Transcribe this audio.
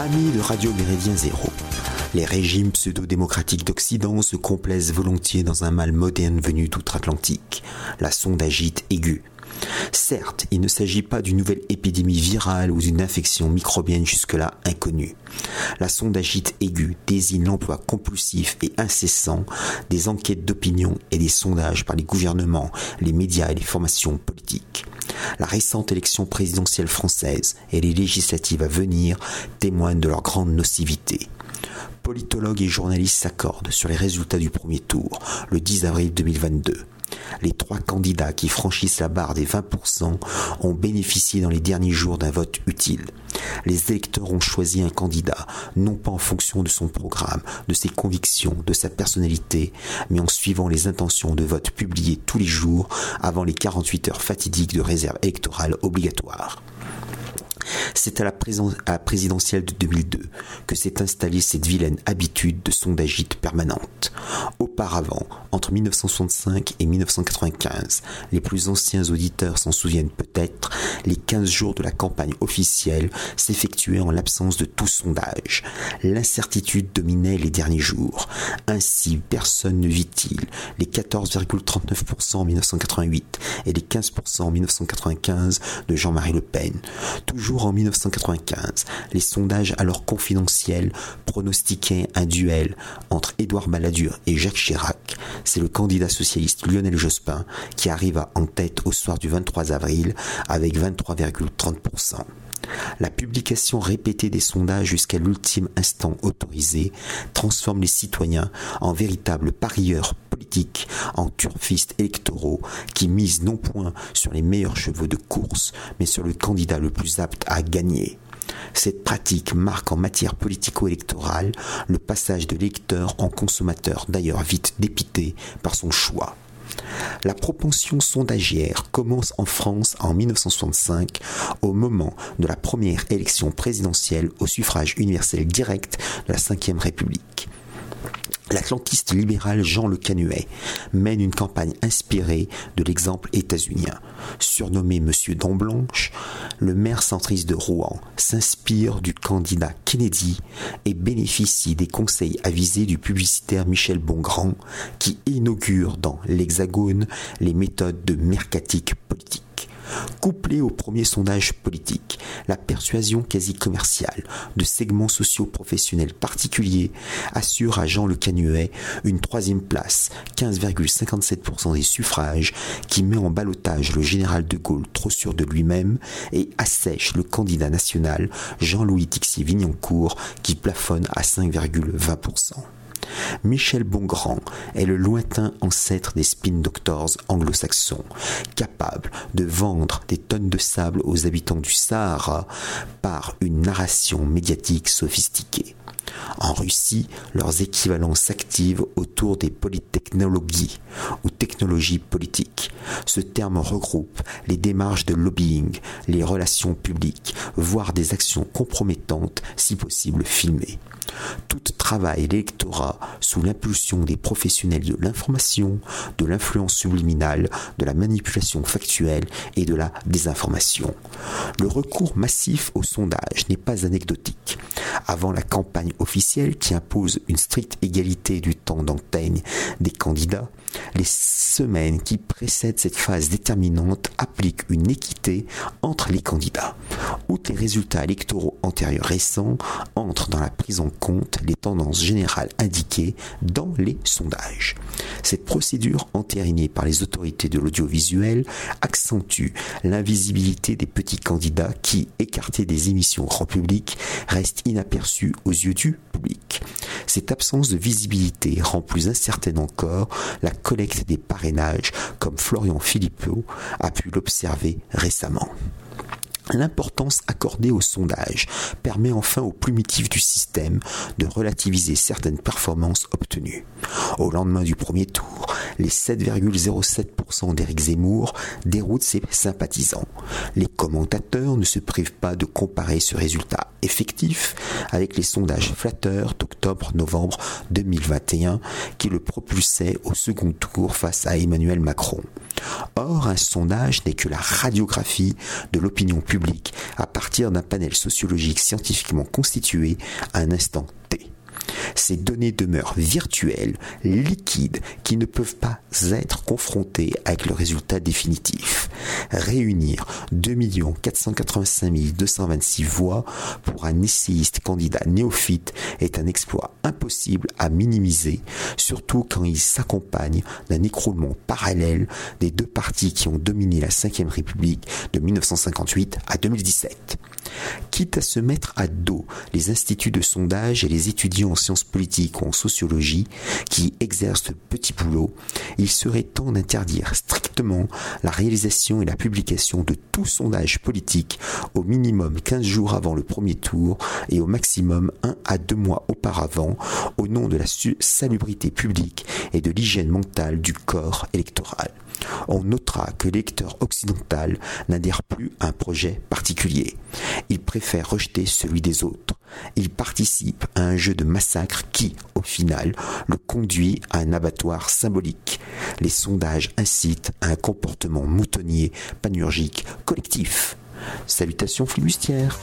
Amis de Radio Méridien Zéro, les régimes pseudo-démocratiques d'Occident se complaisent volontiers dans un mal moderne venu d'outre-Atlantique, la sondagite aiguë. Certes, il ne s'agit pas d'une nouvelle épidémie virale ou d'une infection microbienne jusque-là inconnue. La sondagite aiguë désigne l'emploi compulsif et incessant des enquêtes d'opinion et des sondages par les gouvernements, les médias et les formations politiques. La récente élection présidentielle française et les législatives à venir témoignent de leur grande nocivité. Politologues et journalistes s'accordent sur les résultats du premier tour, le 10 avril 2022. Les trois candidats qui franchissent la barre des 20% ont bénéficié dans les derniers jours d'un vote utile. Les électeurs ont choisi un candidat, non pas en fonction de son programme, de ses convictions, de sa personnalité, mais en suivant les intentions de vote publiées tous les jours avant les 48 heures fatidiques de réserve électorale obligatoire. C'est à la, présidentielle de 2002 que s'est installée cette vilaine habitude de sondagite permanente. Auparavant, entre 1965 et 1995, les plus anciens auditeurs s'en souviennent peut-être, les 15 jours de la campagne officielle s'effectuaient en l'absence de tout sondage. L'incertitude dominait les derniers jours. Ainsi, personne ne vit-il les 14,39% en 1988 et les 15% en 1995 de Jean-Marie Le Pen. Toujours en 1995, les sondages alors confidentiels pronostiquaient un duel entre Édouard Balladur et Jacques Chirac. C'est le candidat socialiste Lionel Jospin qui arriva en tête au soir du 23 avril avec 23,30%. La publication répétée des sondages jusqu'à l'ultime instant autorisé transforme les citoyens en véritables parieurs politiques, en turfistes électoraux qui misent non point sur les meilleurs chevaux de course, mais sur le candidat le plus apte à gagner. Cette pratique marque en matière politico-électorale le passage de l'électeur en consommateur, d'ailleurs vite dépité par son choix. La propension sondagière commence en France en 1965 au moment de la première élection présidentielle au suffrage universel direct de la Ve République. L'atlantiste libéral Jean Le Canuet mène une campagne inspirée de l'exemple états-unien. Surnommé Monsieur Dent Blanche, le maire centriste de Rouen s'inspire du candidat Kennedy et bénéficie des conseils avisés du publicitaire Michel Bongrand qui inaugure dans l'Hexagone les méthodes de mercatique politique. Couplée au premier sondage politique, la persuasion quasi commerciale de segments sociaux professionnels particuliers assure à Jean Le Canuet une troisième place, 15,57% des suffrages, qui met en balotage le général de Gaulle trop sûr de lui-même et assèche le candidat national Jean-Louis Tixier-Vignancourt qui plafonne à 5,20%. Michel Bongrand est le lointain ancêtre des spin doctors anglo-saxons, capable de vendre des tonnes de sable aux habitants du Sahara par une narration médiatique sophistiquée. En Russie, leurs équivalents s'activent autour des polytechnologies ou technologies politiques. Ce terme regroupe les démarches de lobbying, les relations publiques, voire des actions compromettantes, si possible filmées. Tout travail l'électorat sous l'impulsion des professionnels de l'information, de l'influence subliminale, de la manipulation factuelle et de la désinformation. Le recours massif au sondage n'est pas anecdotique. Avant la campagne officielle qui impose une stricte égalité du temps d'antenne des candidats, les semaines qui précèdent cette phase déterminante appliquent une équité entre les candidats. Outre les résultats électoraux antérieurs récents, entrent dans la prise en compte les tendances générales indiquées dans les sondages. Cette procédure entérinée par les autorités de l'audiovisuel accentue l'invisibilité des petits candidats qui, écartés des émissions grand public, restent inaperçus aux yeux du public. Cette absence de visibilité rend plus incertaine encore la collecte des parrainages, comme Florian Philippot a pu l'observer récemment. L'importance accordée au sondage permet enfin aux primitifs du système de relativiser certaines performances obtenues. Au lendemain du premier tour, les 7,07% d'Éric Zemmour déroutent ses sympathisants. Les commentateurs ne se privent pas de comparer ce résultat effectif avec les sondages flatteurs d'octobre-novembre 2021 qui le propulsaient au second tour face à Emmanuel Macron. Or, un sondage n'est que la radiographie de l'opinion publique à partir d'un panel sociologique scientifiquement constitué à un instant T. Ces données demeurent virtuelles, liquides, qui ne peuvent pas être confrontées avec le résultat définitif. Réunir 2 485 226 voix pour un essayiste candidat néophyte est un exploit impossible à minimiser, surtout quand il s'accompagne d'un écroulement parallèle des deux partis qui ont dominé la Ve République de 1958 à 2017. Quitte à se mettre à dos les instituts de sondage et les étudiants en sciences politiques ou en sociologie qui exercent ce petit boulot, il serait temps d'interdire strictement la réalisation et la publication de tout sondage politique au minimum 15 jours avant le premier tour et au maximum 1 à 2 mois auparavant au nom de la salubrité publique et de l'hygiène mentale du corps électoral. On notera que l'électeur occidental n'adhère plus à un projet particulier. Il préfère rejeter celui des autres. Il participe à un jeu de massacre qui, au final, le conduit à un abattoir symbolique. Les sondages incitent à un comportement moutonnier, panurgique, collectif. Salutations flibustières.